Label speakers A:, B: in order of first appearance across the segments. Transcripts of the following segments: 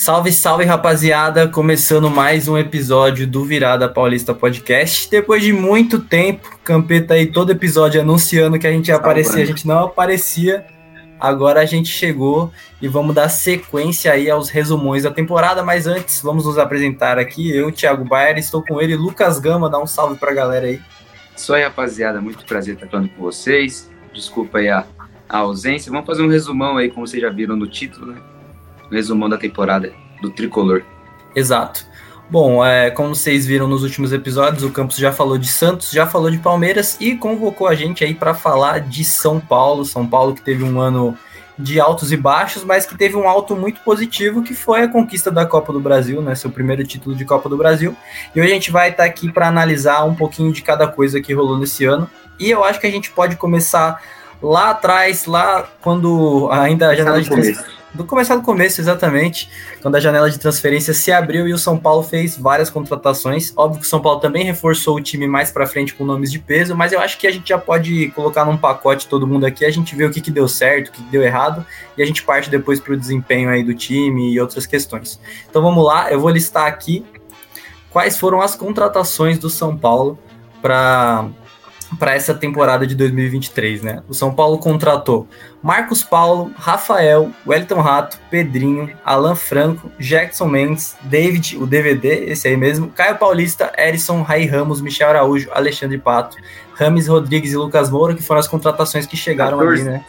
A: Salve, salve, rapaziada! Começando mais um episódio do Virada Paulista Podcast. Depois de muito tempo, Campeta aí todo episódio anunciando que a gente ia aparecer, a gente não aparecia. Agora a gente chegou e vamos dar sequência aí aos resumões da temporada, mas antes vamos nos apresentar aqui. Eu, Thiago Bayer, estou com ele, Lucas Gama, dá um salve pra galera aí.
B: Isso aí, rapaziada, muito prazer estar falando com vocês. Desculpa aí a, a ausência. Vamos fazer um resumão aí, como vocês já viram no título, né? Resumão da temporada do Tricolor.
A: Exato. Bom, é, como vocês viram nos últimos episódios, o Campos já falou de Santos, já falou de Palmeiras e convocou a gente aí para falar de São Paulo. São Paulo que teve um ano de altos e baixos, mas que teve um alto muito positivo, que foi a conquista da Copa do Brasil, né? Seu primeiro título de Copa do Brasil. E hoje a gente vai estar tá aqui para analisar um pouquinho de cada coisa que rolou nesse ano. E eu acho que a gente pode começar lá atrás, lá quando ainda a janela de do começar do começo, exatamente, quando a janela de transferência se abriu e o São Paulo fez várias contratações. Óbvio que o São Paulo também reforçou o time mais para frente com nomes de peso, mas eu acho que a gente já pode colocar num pacote todo mundo aqui, a gente vê o que, que deu certo, o que, que deu errado, e a gente parte depois para o desempenho aí do time e outras questões. Então vamos lá, eu vou listar aqui quais foram as contratações do São Paulo para para essa temporada de 2023, né? O São Paulo contratou Marcos Paulo, Rafael, Wellington Rato, Pedrinho, Alan Franco, Jackson Mendes, David, o DVD, esse aí mesmo, Caio Paulista, Erison, Rai Ramos, Michel Araújo, Alexandre Pato, Rames Rodrigues e Lucas Moura, que foram as contratações que chegaram 14. ali, né?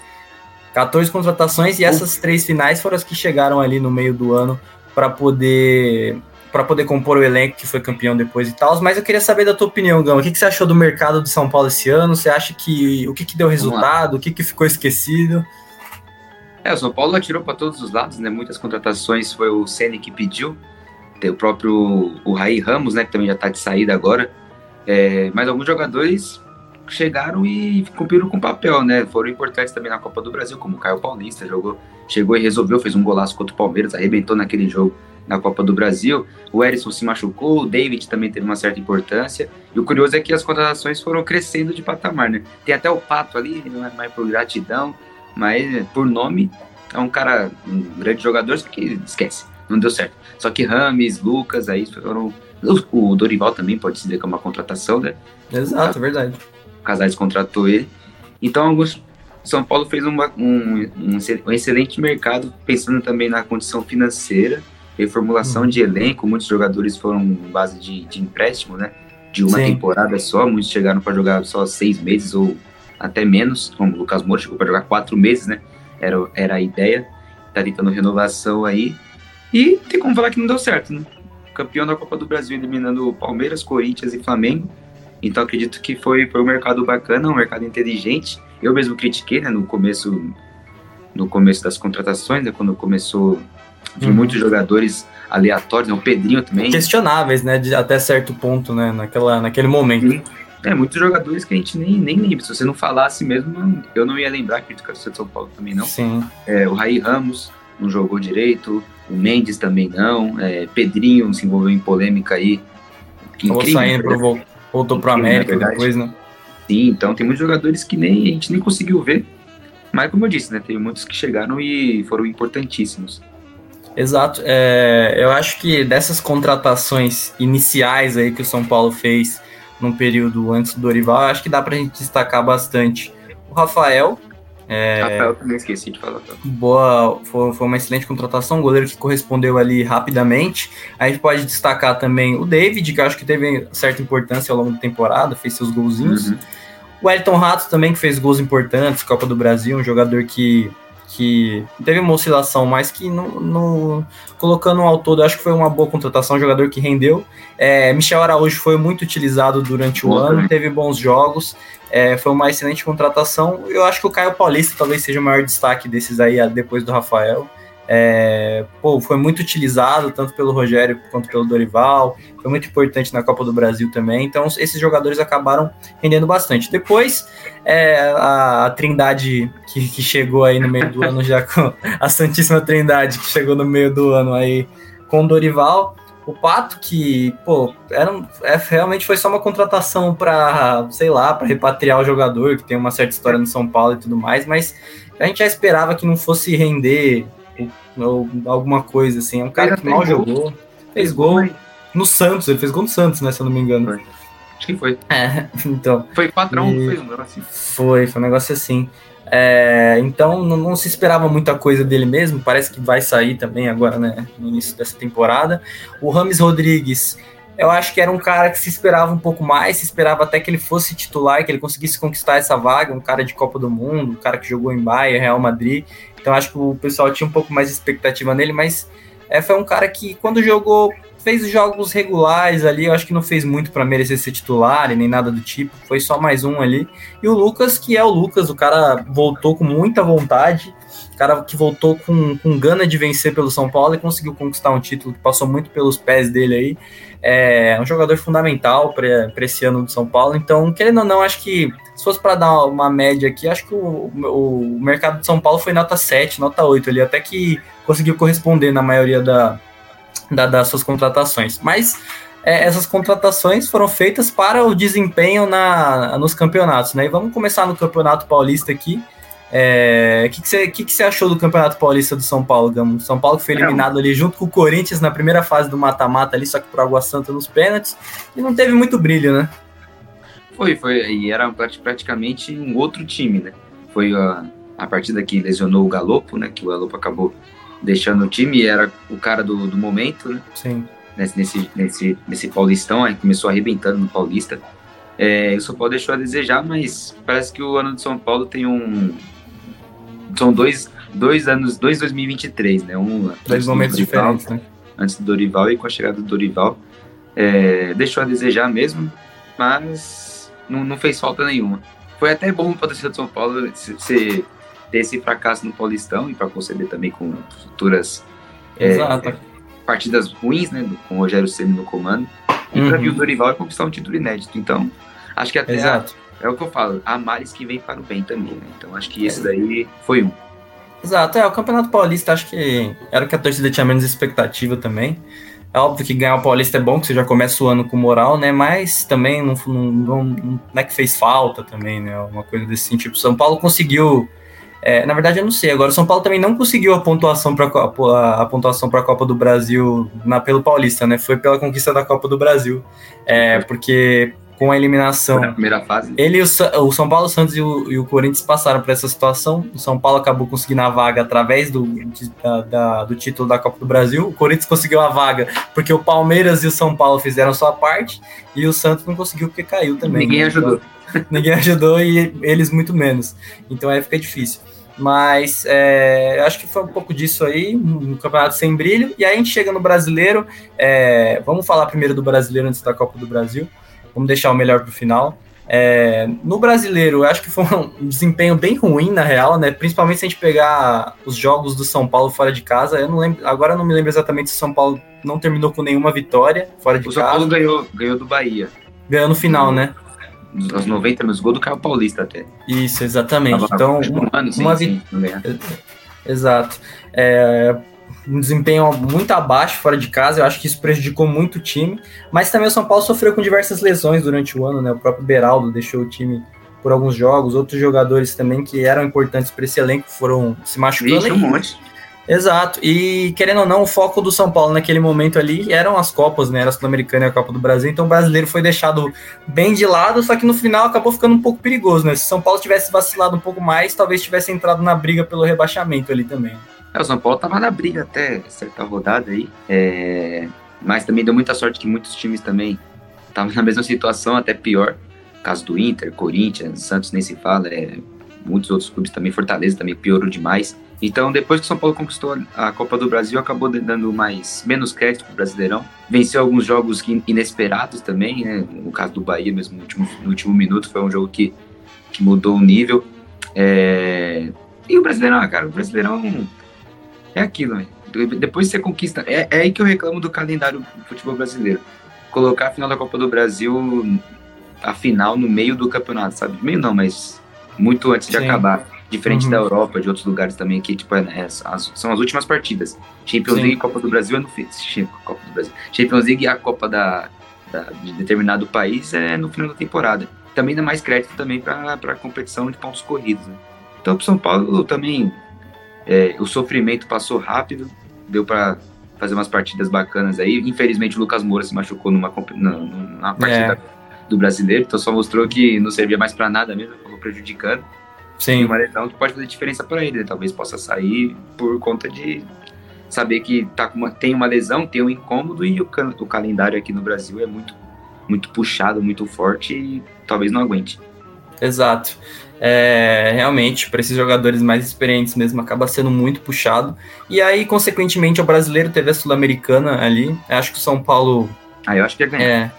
A: 14 contratações e essas três finais foram as que chegaram ali no meio do ano para poder para poder compor o elenco que foi campeão depois e tal. Mas eu queria saber da tua opinião, Gama. O que, que você achou do mercado de São Paulo esse ano? Você acha que o que, que deu resultado? O que, que ficou esquecido?
B: É, o São Paulo atirou para todos os lados, né? Muitas contratações foi o Ceni que pediu. Tem o próprio o Raí Ramos, né? Que também já está de saída agora. É, mas alguns jogadores chegaram e cumpriram com o papel, né? Foram importantes também na Copa do Brasil, como o Caio Paulista, jogou, chegou e resolveu, fez um golaço contra o Palmeiras, arrebentou naquele jogo na Copa do Brasil. O Erisson se machucou, o David também teve uma certa importância. E o curioso é que as contratações foram crescendo de patamar, né? Tem até o Pato ali, não é mais por gratidão, mas por nome é um cara, um grande jogador, só que esquece, não deu certo. Só que Rames, Lucas, aí foram. O Dorival também pode se dizer que é uma contratação, né?
A: Exato, o verdade.
B: O Casares contratou ele. Então, alguns são Paulo fez uma, um, um, um, excelente mercado, pensando também na condição financeira reformulação de elenco, muitos jogadores foram base de, de empréstimo, né? De uma Sim. temporada só, muitos chegaram para jogar só seis meses ou até menos, como o Lucas Moura chegou para jogar quatro meses, né? Era, era a ideia, tá tentando renovação aí. E tem como falar que não deu certo, né? Campeão da Copa do Brasil eliminando Palmeiras, Corinthians e Flamengo. Então acredito que foi, foi um mercado bacana, um mercado inteligente. Eu mesmo critiquei, né, no começo no começo das contratações, né, quando começou Vi uhum. muitos jogadores aleatórios, né? o Pedrinho também.
A: Questionáveis, né? De, até certo ponto, né? Naquela, naquele momento. Sim.
B: É, muitos jogadores que a gente nem, nem lembra. Se você não falasse mesmo, eu não ia lembrar que de São Paulo também não.
A: Sim.
B: É, o Raí Ramos não jogou direito, o Mendes também não, é, Pedrinho se envolveu em polêmica aí.
A: Acabou saindo, pro, voltou para América depois, né?
B: Sim, então tem muitos jogadores que nem a gente nem conseguiu ver. Mas como eu disse, né? Tem muitos que chegaram e foram importantíssimos.
A: Exato. É, eu acho que dessas contratações iniciais aí que o São Paulo fez no período antes do Dorival, acho que dá pra gente destacar bastante. O Rafael.
B: É, Rafael também esqueci de falar. Tá?
A: Boa, foi, foi uma excelente contratação, um goleiro que correspondeu ali rapidamente. A gente pode destacar também o David, que eu acho que teve certa importância ao longo da temporada, fez seus golzinhos. Uhum. O Elton Rato também, que fez gols importantes, Copa do Brasil, um jogador que que teve uma oscilação, mas que no, no, colocando ao todo, acho que foi uma boa contratação, um jogador que rendeu. É, Michel Araújo foi muito utilizado durante o ano, teve bons jogos, é, foi uma excelente contratação. Eu acho que o Caio Paulista talvez seja o maior destaque desses aí depois do Rafael. É, pô, foi muito utilizado tanto pelo Rogério quanto pelo Dorival, foi muito importante na Copa do Brasil também. Então, esses jogadores acabaram rendendo bastante. Depois, é, a, a, Trindade que, que, chegou aí no meio do ano, já com a Santíssima Trindade que chegou no meio do ano aí com o Dorival. O Pato, que, pô, era, é, realmente foi só uma contratação para, sei lá, para repatriar o jogador, que tem uma certa história no São Paulo e tudo mais, mas a gente já esperava que não fosse render ou, ou alguma coisa assim. É um cara que mal jogou. Fez gol no Santos, ele fez gol no Santos, né? Se eu não me engano.
B: Foi. Acho que foi.
A: É, então.
B: Foi patrão, e... foi um negócio assim.
A: Foi, foi um negócio assim. É, então não, não, se esperava muita coisa dele mesmo, parece que vai sair também agora, né, no início dessa temporada. O Rames Rodrigues, eu acho que era um cara que se esperava um pouco mais, se esperava até que ele fosse titular, que ele conseguisse conquistar essa vaga, um cara de Copa do Mundo, um cara que jogou em Bahia, Real Madrid. Então acho que o pessoal tinha um pouco mais de expectativa nele, mas é, foi um cara que quando jogou fez jogos regulares ali, eu acho que não fez muito para merecer ser titular e nem nada do tipo, foi só mais um ali. E o Lucas, que é o Lucas, o cara voltou com muita vontade, o cara que voltou com, com gana de vencer pelo São Paulo e conseguiu conquistar um título que passou muito pelos pés dele aí. É um jogador fundamental para esse ano do São Paulo, então, querendo ou não, acho que se fosse para dar uma média aqui, acho que o, o mercado de São Paulo foi nota 7, nota 8 ali, até que conseguiu corresponder na maioria da, da, das suas contratações. Mas é, essas contratações foram feitas para o desempenho na, nos campeonatos, né? E vamos começar no Campeonato Paulista aqui. O é, que, que, você, que, que você achou do Campeonato Paulista do São Paulo, Gamo? São Paulo foi eliminado ali junto com o Corinthians na primeira fase do mata-mata ali, só que por Água Santa nos pênaltis, e não teve muito brilho, né?
B: Foi, foi, e era praticamente um outro time, né? Foi a, a partida que lesionou o Galopo, né? Que o Galopo acabou deixando o time, era o cara do, do momento, né?
A: Sim.
B: Nesse, nesse, nesse, nesse Paulistão, aí começou arrebentando no Paulista. É, o São Paulo deixou a desejar, mas parece que o ano de São Paulo tem um. São dois, dois anos, dois 2023, né? Um,
A: dois momentos Dorival, diferentes, né?
B: Antes do Dorival e com a chegada do Dorival. É, deixou a desejar mesmo, mas não, não fez falta nenhuma. Foi até bom para a torcida de São Paulo ser ter esse fracasso no Paulistão e para conceder também com futuras é, partidas ruins, né, com o Rogério Ceni no comando, e uhum. para vir o Dorival e conquistar um título inédito. Então, acho que até Exato. A, é o que eu falo, há males que vem para o bem também, né? Então, acho que esse daí foi um.
A: Exato, é, o Campeonato Paulista acho que era o que a torcida tinha menos expectativa também. É óbvio que ganhar o Paulista é bom, que você já começa o ano com moral, né? Mas também não, não, não, não é que fez falta também, né? Uma coisa desse tipo. São Paulo conseguiu é, na verdade, eu não sei. Agora, o São Paulo também não conseguiu a pontuação para a, a pontuação para a Copa do Brasil na pelo Paulista, né? Foi pela conquista da Copa do Brasil, é, porque com a eliminação.
B: Na primeira fase.
A: Ele, o, o São Paulo, o Santos e o, e o Corinthians passaram por essa situação. O São Paulo acabou conseguindo a vaga através do, de, da, da, do título da Copa do Brasil. O Corinthians conseguiu a vaga porque o Palmeiras e o São Paulo fizeram sua parte e o Santos não conseguiu porque caiu também.
B: Ninguém né? ajudou.
A: Ninguém ajudou e eles muito menos. Então aí fica difícil. Mas é, acho que foi um pouco disso aí, um campeonato sem brilho. E aí a gente chega no brasileiro. É, vamos falar primeiro do brasileiro antes da Copa do Brasil. Vamos deixar o melhor para o final. É, no brasileiro, acho que foi um desempenho bem ruim, na real, né? Principalmente se a gente pegar os jogos do São Paulo fora de casa. Eu não lembro, agora eu não me lembro exatamente se o São Paulo não terminou com nenhuma vitória fora de
B: o
A: casa. O
B: São Paulo ganhou, ganhou do Bahia.
A: Ganhou no final, né?
B: aos 90 nos gols do Caio Paulista até.
A: Isso, exatamente. então,
B: uma, ano, sim, uma sim,
A: Exato. É, um desempenho muito abaixo fora de casa, eu acho que isso prejudicou muito o time, mas também o São Paulo sofreu com diversas lesões durante o ano, né? O próprio Beraldo deixou o time por alguns jogos, outros jogadores também que eram importantes para esse elenco foram se machucando.
B: Vixe, um monte.
A: Exato. E querendo ou não, o foco do São Paulo naquele momento ali eram as Copas, né? Era a Sul-Americana e a Copa do Brasil. Então o brasileiro foi deixado bem de lado, só que no final acabou ficando um pouco perigoso, né? Se São Paulo tivesse vacilado um pouco mais, talvez tivesse entrado na briga pelo rebaixamento ali também.
B: É, o São Paulo tava na briga até certa rodada aí. É... Mas também deu muita sorte que muitos times também estavam na mesma situação, até pior. caso do Inter, Corinthians, Santos nem se fala, é... muitos outros clubes também, Fortaleza também piorou demais. Então, depois que o São Paulo conquistou a Copa do Brasil, acabou dando mais menos crédito para o Brasileirão. Venceu alguns jogos inesperados também, né? No caso do Bahia, mesmo no último, no último minuto, foi um jogo que, que mudou o nível. É... E o Brasileirão, cara, o Brasileirão é aquilo? Depois você conquista. É, é aí que eu reclamo do calendário do futebol brasileiro. Colocar a final da Copa do Brasil, a final, no meio do campeonato, sabe? Meio não, mas muito antes de Sim. acabar Diferente uhum. da Europa, de outros lugares também, que tipo, é, é, as, são as últimas partidas. Champions Sim. League e Copa do Brasil é no fim. Copa do Brasil. Champions League e a Copa da, da, de determinado país é no final da temporada. Também dá mais crédito também para a competição de pontos corridos. Né? Então, o São Paulo também É, o sofrimento passou rápido, deu para fazer umas partidas bacanas aí. Infelizmente o Lucas Moura se machucou numa, numa partida é. do brasileiro, então só mostrou que não servia mais para nada mesmo, acabou prejudicando. Sim. E uma lesão que pode fazer diferença para ele, né? talvez possa sair por conta de saber que tá uma, tem uma lesão, tem um incômodo e o, o calendário aqui no Brasil é muito, muito puxado, muito forte e talvez não aguente.
A: Exato. É, realmente, para esses jogadores mais experientes mesmo, acaba sendo muito puxado. E aí, consequentemente, o brasileiro teve a Sul-Americana ali. Acho que o São Paulo.
B: Ah, eu acho que ia ganhar.
A: É,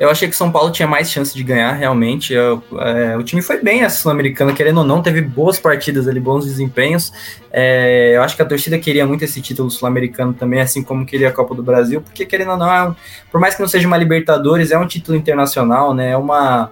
A: eu achei que São Paulo tinha mais chance de ganhar, realmente. Eu, é, o time foi bem essa Sul-Americana, querendo ou não, teve boas partidas ali, bons desempenhos. É, eu acho que a torcida queria muito esse título sul-americano também, assim como queria a Copa do Brasil, porque querendo ou não, é um, por mais que não seja uma Libertadores, é um título internacional, né? É uma.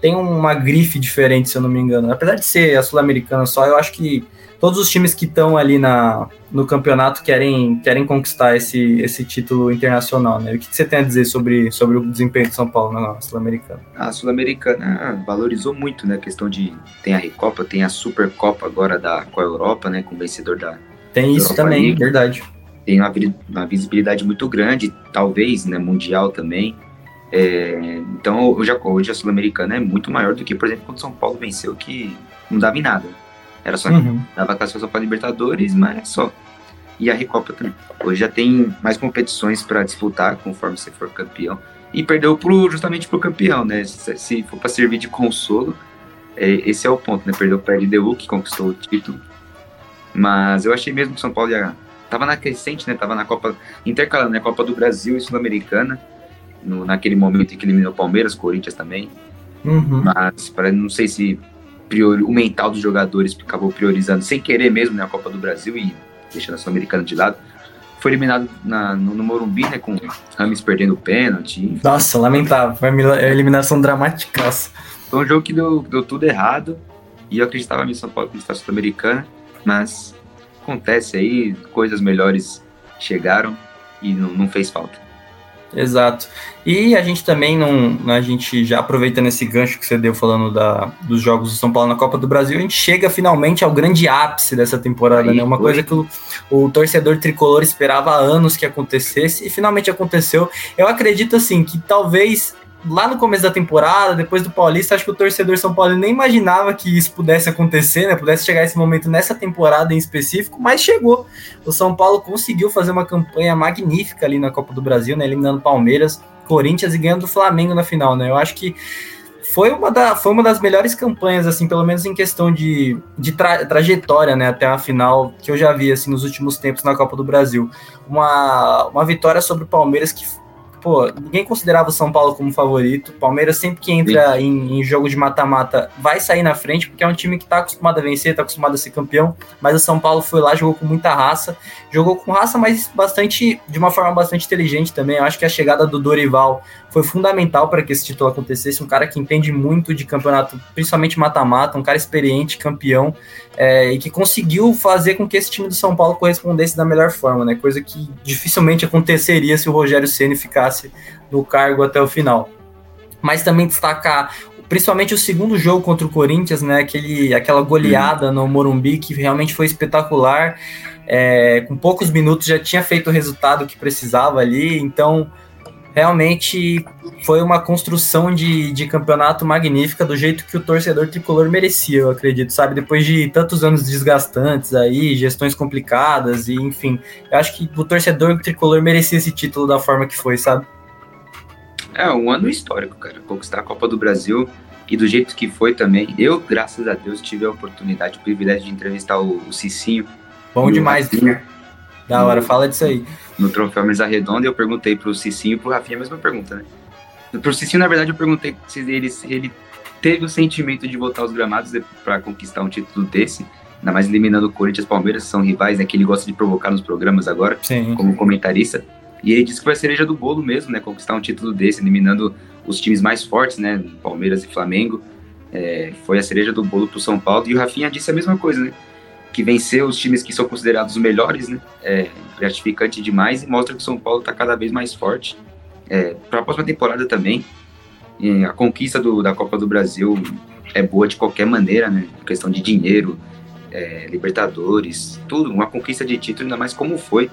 A: Tem uma grife diferente, se eu não me engano. Apesar de ser a Sul-Americana só, eu acho que todos os times que estão ali na, no campeonato querem, querem conquistar esse, esse título internacional, né? O que, você tem a dizer sobre, sobre o desempenho de São Paulo na Sul-Americana?
B: A Sul-Americana valorizou muito, né? A questão de tem a Recopa, tem a Supercopa agora da, com a Europa, né? Com o vencedor da.
A: Tem isso Europa também, League. verdade.
B: Tem uma, uma visibilidade muito grande, talvez, né? Mundial também. É, então, hoje a, hoje a Sul-Americana é muito maior do que, por exemplo, quando São Paulo venceu, que não dava em nada. Era só uhum. dava classificação para Libertadores, mas é só. E a Recopa também. Hoje já tem mais competições para disputar conforme você for campeão. E perdeu pro, justamente pro campeão, né? Se, se for para servir de consolo, é, esse é o ponto, né? Perdeu para a LDU, que conquistou o título. Mas eu achei mesmo que São Paulo ia. Tava na crescente, né? Tava na Copa. Intercalando, né? Copa do Brasil e Sul-Americana. naquele momento em que eliminou Palmeiras, Corinthians também. Uhum. Mas para não sei se priori, o mental dos jogadores acabou priorizando sem querer mesmo né, a Copa do Brasil e deixando a Sul-Americana de lado. Foi eliminado na, no, no, Morumbi, né? Com Rames perdendo o pênalti.
A: Nossa, lamentável. Foi uma eliminação dramática.
B: Foi um jogo que deu, deu tudo errado. E eu acreditava em São Paulo como Sul-Americana. Mas acontece aí, coisas melhores chegaram e não, não fez falta.
A: Exato. E a gente também não. A gente já aproveitando esse gancho que você deu falando da, dos jogos do São Paulo na Copa do Brasil, a gente chega finalmente ao grande ápice dessa temporada, Aí, né? Uma foi. coisa que o, o, torcedor tricolor esperava há anos que acontecesse e finalmente aconteceu. Eu acredito assim que talvez lá no começo da temporada, depois do Paulista, acho que o torcedor São Paulo nem imaginava que isso pudesse acontecer, né? Pudesse chegar esse momento nessa temporada em específico, mas chegou. O São Paulo conseguiu fazer uma campanha magnífica ali na Copa do Brasil, né? Eliminando Palmeiras, Corinthians e ganhando do Flamengo na final, né? Eu acho que foi uma, da, foi uma das melhores campanhas, assim, pelo menos em questão de, de tra, trajetória, né, até a final que eu já vi, assim, nos últimos tempos na Copa do Brasil. Uma, uma vitória sobre o Palmeiras que pô, ninguém considerava o São Paulo como favorito. Palmeiras sempre que entra em, em, jogo de mata-mata vai sair na frente, porque é um time que tá acostumado a vencer, tá acostumado a ser campeão. Mas o São Paulo foi lá, jogou com muita raça, jogou com raça, mas bastante, de uma forma bastante inteligente também. Eu acho que a chegada do Dorival foi fundamental para que esse título acontecesse. Um cara que entende muito de campeonato, principalmente mata-mata, um cara experiente, campeão, é, e que conseguiu fazer com que esse time do São Paulo correspondesse da melhor forma, né? Coisa que dificilmente aconteceria se o Rogério Ceni ficasse no cargo até o final. Mas também destacar principalmente o segundo jogo contra o Corinthians, né? Aquele, aquela goleada no Morumbi que realmente foi espetacular. É, com poucos minutos já tinha feito o resultado que precisava ali, então realmente foi uma construção de, de campeonato magnífica do jeito que o torcedor tricolor merecia, eu acredito, sabe? Depois de tantos anos desgastantes aí, gestões complicadas e enfim, eu acho que o torcedor tricolor merecia esse título da forma que foi, sabe?
B: É um ano histórico, cara, conquistar a Copa do Brasil e do jeito que foi também. Eu, graças a Deus, tive a oportunidade, o privilégio de entrevistar o, o Cicinho.
A: Bom demais, Rafinha, Da hora, fala disso aí
B: no troféu Mesa Redonda, eu perguntei pro Cicinho e pro Rafinha a mesma pergunta, né? Pro Cicinho, na verdade, eu perguntei se ele, se ele teve o sentimento de voltar aos gramados para conquistar um título desse, ainda mais eliminando o Corinthians e Palmeiras, que são rivais, né, que ele gosta de provocar nos programas agora, Sim. como comentarista. E ele disse que foi a cereja do bolo mesmo, né, conquistar um título desse, eliminando os times mais fortes, né, Palmeiras e Flamengo. É, foi a cereja do bolo pro São Paulo. E o Rafinha disse a mesma coisa, né? Que venceu os times que são considerados os melhores, né? É gratificante demais e mostra que o São Paulo está cada vez mais forte. É, Para a próxima temporada também, a conquista do, da Copa do Brasil é boa de qualquer maneira, né? Questão de dinheiro, é, Libertadores, tudo, uma conquista de título, ainda mais como foi.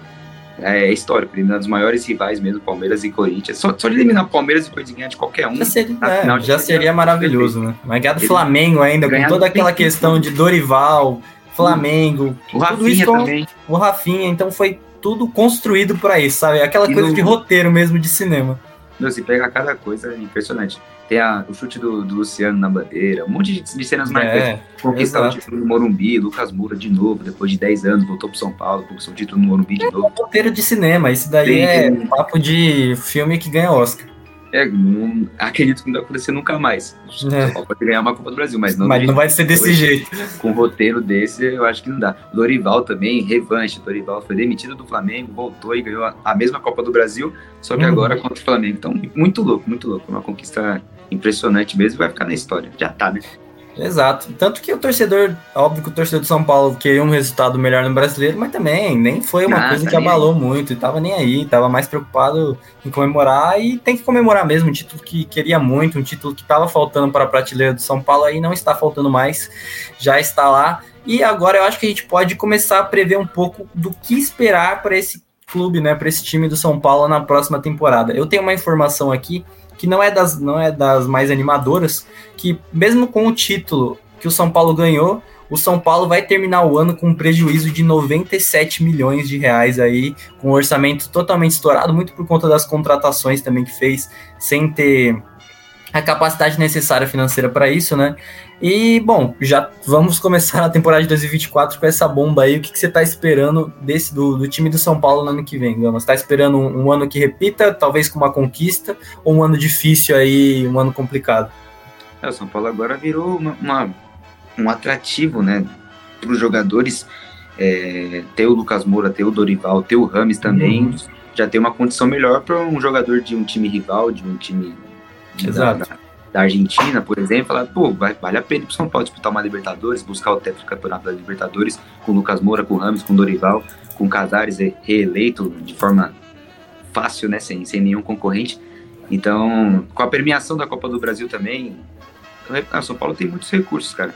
B: É, é histórico, ele é um dos maiores rivais mesmo, Palmeiras e Corinthians. Só, só de eliminar Palmeiras e Corinthians ganhar de qualquer um.
A: Já seria, é, já seria maravilhoso, né? Mas ganhar do Flamengo ainda, com toda aquela questão de Dorival, Flamengo.
B: O Rafinha também.
A: O Rafinha, então foi tudo construído para isso, sabe? Aquela e coisa no... de roteiro mesmo de cinema.
B: Não, se pega cada coisa é impressionante. Tem a, o chute do, do, Luciano na bandeira, um monte de, de cenas marcantes. É, Conquistar o título no Morumbi, Lucas Moura de novo, depois de 10 anos, voltou pro São Paulo, conquistou o título no Morumbi de é novo.
A: É um roteiro de cinema, isso daí tem, é papo de filme que ganha Oscar.
B: É, não, acredito que não vai acontecer nunca mais. É. Só pode ganhar uma Copa do Brasil, mas não.
A: Mas não vai ser desse jeito.
B: Com um roteiro desse, eu acho que não dá. Dorival também, revanche. Dorival foi demitido do Flamengo, voltou e ganhou a, mesma Copa do Brasil, só que uhum. agora contra o Flamengo. Então, muito louco, muito louco. Uma conquista impressionante mesmo vai ficar na história. Já tá, né?
A: Exato. Tanto que o torcedor, óbvio que o torcedor de São Paulo queria um resultado melhor no brasileiro, mas também nem foi uma ah, coisa tá que abalou aí. muito, e tava nem aí, tava mais preocupado em comemorar e tem que comemorar mesmo, um título que queria muito, um título que tava faltando para a prateleira do São Paulo aí não está faltando mais, já está lá. E agora eu acho que a gente pode começar a prever um pouco do que esperar para esse clube, né, para esse time do São Paulo na próxima temporada. Eu tenho uma informação aqui que não é das, não é das mais animadoras, que mesmo com o título que o São Paulo ganhou, o São Paulo vai terminar o ano com um prejuízo de 97 milhões de reais aí, com um orçamento totalmente estourado, muito por conta das contratações também que fez, sem ter a capacidade necessária financeira para isso, né? E, bom, já vamos começar a temporada de 2024 com essa bomba aí. O que, que você está esperando desse do, do, time do São Paulo no ano que vem, Gama? Você está esperando um, um, ano que repita, talvez com uma conquista, ou um ano difícil aí, um ano complicado?
B: É, o São Paulo agora virou uma, uma um atrativo, né, para os jogadores. É, ter o Lucas Moura, ter o Dorival, ter o Rames também, uhum. já tem uma condição melhor para um jogador de um time rival, de um time
A: Exato.
B: Da, da Argentina, por exemplo, falar, pô, vale a pena para São Paulo disputar uma Libertadores, buscar o teto do campeonato da Libertadores com o Lucas Moura, com o Ramos, com o Dorival, com o Casares reeleito de forma fácil, né, sem, sem nenhum concorrente. Então, com a premiação da Copa do Brasil também, o São Paulo tem muitos recursos, cara.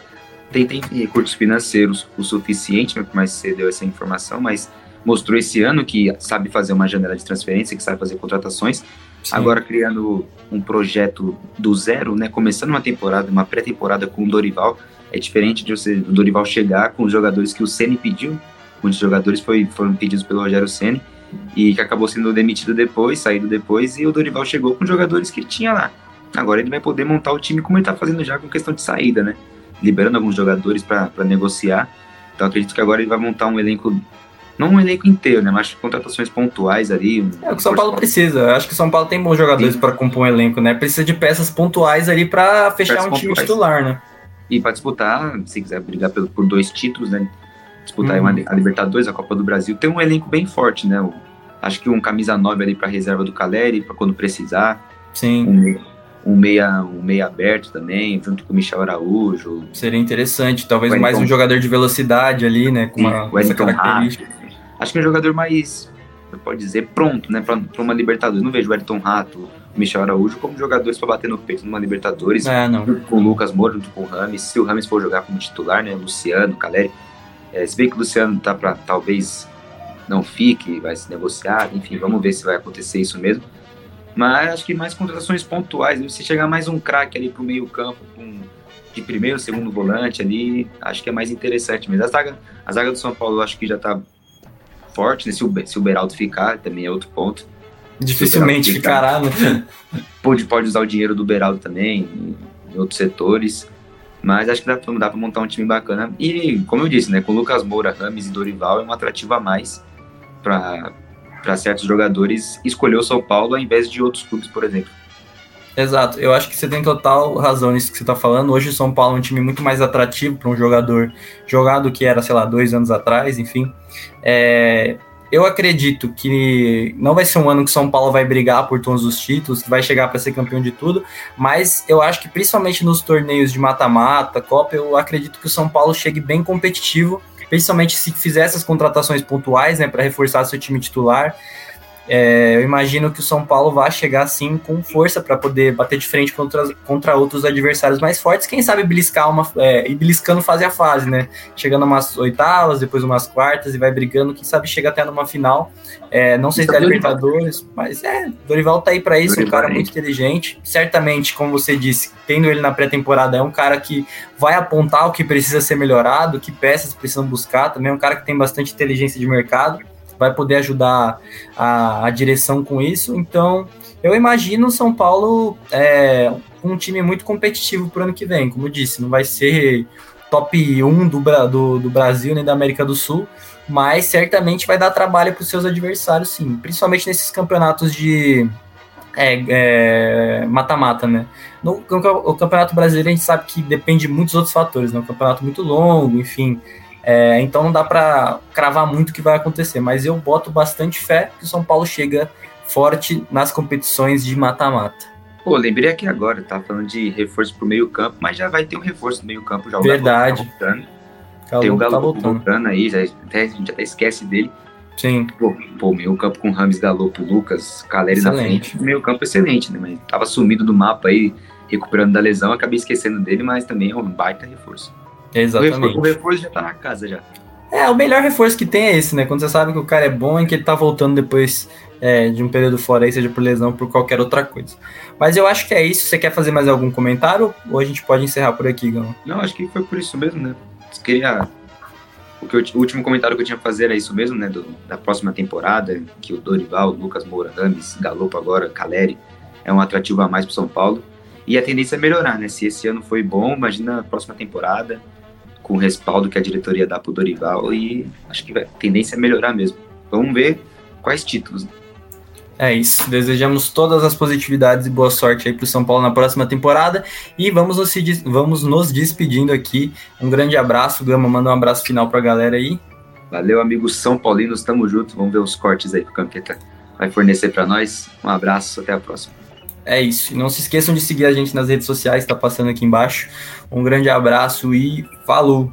B: Tem, tem recursos financeiros o suficiente, mas você deu essa informação, mas mostrou esse ano que sabe fazer uma janela de transferência, que sabe fazer contratações, Sim. Agora criando um projeto do zero, né? Começando uma temporada, uma pré-temporada com o Dorival, é diferente de você, o Dorival chegar com os jogadores que o Ceni pediu. Muitos jogadores foi, foram pedidos pelo Rogério Ceni e que acabou sendo demitido depois, saído depois, e o Dorival chegou com jogadores que tinha lá. Agora ele vai poder montar o time como ele está fazendo já com questão de saída, né? Liberando alguns jogadores para negociar. Então acredito que agora ele vai montar um elenco não um elenco inteiro, né? Mas contratações pontuais ali.
A: É o que o São Paulo precisa. Eu acho que o São Paulo tem bons jogadores para compor um elenco, né? Precisa de peças pontuais ali para fechar peças um time pontuais. titular, né?
B: E para disputar, se quiser brigar por, por dois títulos, né? Disputar hum. a Libertadores, a Copa do Brasil, tem um elenco bem forte, né? acho que um camisa 9 ali para reserva do Caleri, para quando precisar.
A: Sim.
B: Um, um meia, um meia aberto também, junto com o Michel Araújo.
A: Seria interessante, talvez mais um jogador de velocidade ali, né? Com uma,
B: o essa característica. Acho que é um jogador mais, pode dizer, pronto, né, para uma Libertadores. Não vejo o Ayrton Rato, o Michel Araújo como jogadores para bater no peito numa Libertadores.
A: É,
B: com o Lucas Moura, junto com o Rames. Se o Rames for jogar como titular, né, Luciano, Caleri. É, se bem que o Luciano tá para talvez não fique, vai se negociar, enfim, vamos ver se vai acontecer isso mesmo. Mas acho que mais contratações pontuais, né, se chegar mais um craque ali pro meio campo, com, de primeiro, segundo volante ali, acho que é mais interessante mesmo. A zaga, a zaga do São Paulo acho que já tá forte, né? Se o, se o Beraldo ficar, também é outro ponto.
A: Dificilmente ficará, né?
B: Pode, pode usar o dinheiro do Beraldo também, em, outros setores. Mas acho que dá, dá para montar um time bacana. E, como eu disse, né? Com Lucas Moura, Rames e Dorival é um atrativo a mais para certos jogadores escolher o São Paulo ao invés de outros clubes, por exemplo.
A: Exato, eu acho que você tem total razão nisso que você está falando. Hoje o São Paulo é um time muito mais atrativo para um jogador jogado que era, sei lá, dois anos atrás, enfim. É, eu acredito que não vai ser um ano que o São Paulo vai brigar por todos os títulos, que vai chegar para ser campeão de tudo, mas eu acho que principalmente nos torneios de mata-mata, Copa, eu acredito que o São Paulo chegue bem competitivo, principalmente se fizer essas contratações pontuais, né, para reforçar seu time titular. É, eu imagino que o São Paulo vai chegar assim com força para poder bater de frente contra, contra outros adversários mais fortes. Quem sabe beliscar uma é, e beliscando fase a fase, né? Chegando umas oitavas, depois umas quartas e vai brigando. Quem sabe chega até numa final. É, não sei se é Libertadores, mas é, Dorival tá aí para isso, Dorival, um cara muito inteligente. Certamente, como você disse, tendo ele na pré-temporada, é um cara que vai apontar o que precisa ser melhorado, que peças precisam buscar. Também é um cara que tem bastante inteligência de mercado vai poder ajudar a, a direção com isso. Então, eu imagino o São Paulo é, um time muito competitivo para o ano que vem. Como disse, não vai ser top 1 do, do, do Brasil nem da América do Sul, mas certamente vai dar trabalho para os seus adversários, sim. Principalmente nesses campeonatos de é, mata-mata, é, né? No, no, Campeonato Brasileiro a gente sabe que depende de muitos outros fatores, né? Um campeonato muito longo, enfim. É, então não dá para cravar muito o que vai acontecer, mas eu boto bastante fé que o São Paulo chega forte nas competições de mata-mata.
B: Pô, lembrei aqui agora, tá falando de reforço pro meio campo, mas já vai ter um reforço no meio campo já.
A: Verdade.
B: Tá voltando. Tem o Galo tá voltando. voltando aí, já, até, a gente até esquece dele.
A: Sim.
B: Pô, pô meio campo com Rames Galopo, Lucas, Caleri na frente. Meio campo excelente, né? Mas tava sumido do mapa aí, recuperando da lesão, acabei esquecendo dele, mas também é um baita reforço.
A: Exatamente.
B: O reforço já tá na casa já.
A: É, o melhor reforço que tem é esse, né? Quando você sabe que o cara é bom e que ele tá voltando depois é, de um período fora aí, seja por lesão ou por qualquer outra coisa. Mas eu acho que é isso. Você quer fazer mais algum comentário ou a gente pode encerrar por aqui, Gão?
B: Não, acho que foi por isso mesmo, né? Queria. O, que eu, o último comentário que eu tinha a fazer era isso mesmo, né? Do, da próxima temporada, que o Dorival, o Lucas Moura, Rames, Galopo agora, Caleri, é um atrativo a mais pro São Paulo. E a tendência é melhorar, né? Se esse ano foi bom, imagina a próxima temporada com o respaldo que a diretoria dá pro Dorival e acho que a tendência é melhorar mesmo. Vamos ver quais títulos.
A: É isso. Desejamos todas as positividades e boa sorte aí pro São Paulo na próxima temporada. E vamos nos, vamos nos despedindo aqui. Um grande abraço. Gama, manda um abraço final pra galera aí.
B: Valeu, amigos São Paulinos. Tamo junto. Vamos ver os cortes aí que o Campeta vai fornecer para nós. Um abraço. Até a próxima.
A: É isso. E não se esqueçam de seguir a gente nas redes sociais, está passando aqui embaixo. Um grande abraço e falou!